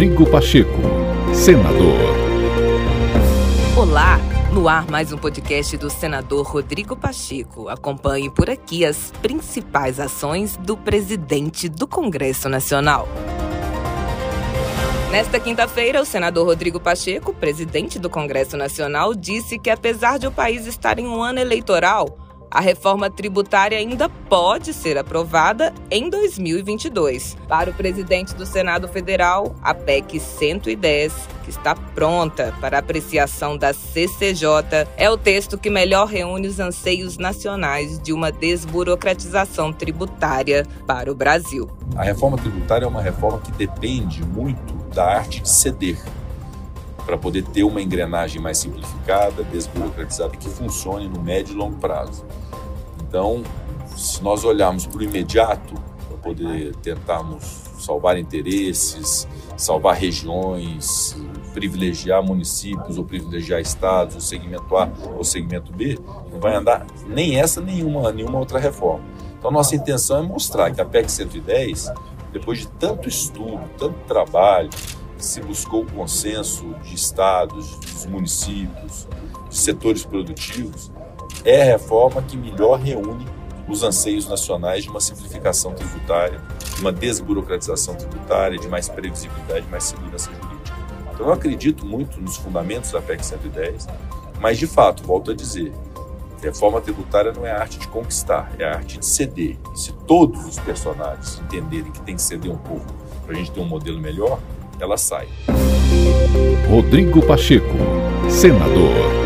Rodrigo Pacheco, senador. Olá, no ar mais um podcast do senador Rodrigo Pacheco. Acompanhe por aqui as principais ações do presidente do Congresso Nacional. Nesta quinta-feira, o senador Rodrigo Pacheco, presidente do Congresso Nacional, disse que apesar de o país estar em um ano eleitoral, a reforma tributária ainda pode ser aprovada em 2022. Para o presidente do Senado Federal, a PEC 110, que está pronta para apreciação da CCJ, é o texto que melhor reúne os anseios nacionais de uma desburocratização tributária para o Brasil. A reforma tributária é uma reforma que depende muito da arte de ceder para poder ter uma engrenagem mais simplificada, desburocratizada, que funcione no médio e longo prazo. Então, se nós olharmos para o imediato, para poder tentarmos salvar interesses, salvar regiões, privilegiar municípios ou privilegiar estados, o segmento A ou segmento B, não vai andar nem essa, nenhuma, nenhuma outra reforma. Então, nossa intenção é mostrar que a PEC 110, depois de tanto estudo, tanto trabalho, se buscou o consenso de estados, dos municípios, de setores produtivos, é a reforma que melhor reúne os anseios nacionais de uma simplificação tributária, de uma desburocratização tributária, de mais previsibilidade, mais segurança jurídica. Então, eu acredito muito nos fundamentos da PEC 110, mas, de fato, volto a dizer, reforma tributária não é a arte de conquistar, é a arte de ceder. E se todos os personagens entenderem que tem que ceder um pouco para a gente ter um modelo melhor, ela sai. Rodrigo Pacheco, senador.